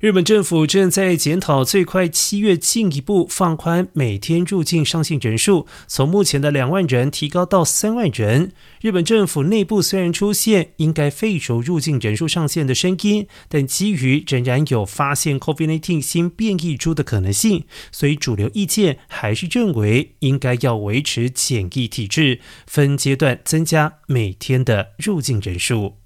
日本政府正在检讨，最快七月进一步放宽每天入境上限人数，从目前的两万人提高到三万人。日本政府内部虽然出现应该废除入境人数上限的声音，但基于仍然有发现 COVID-19 新变异株的可能性，所以主流意见还是认为应该要维持检疫体制，分阶段增加每天的入境人数。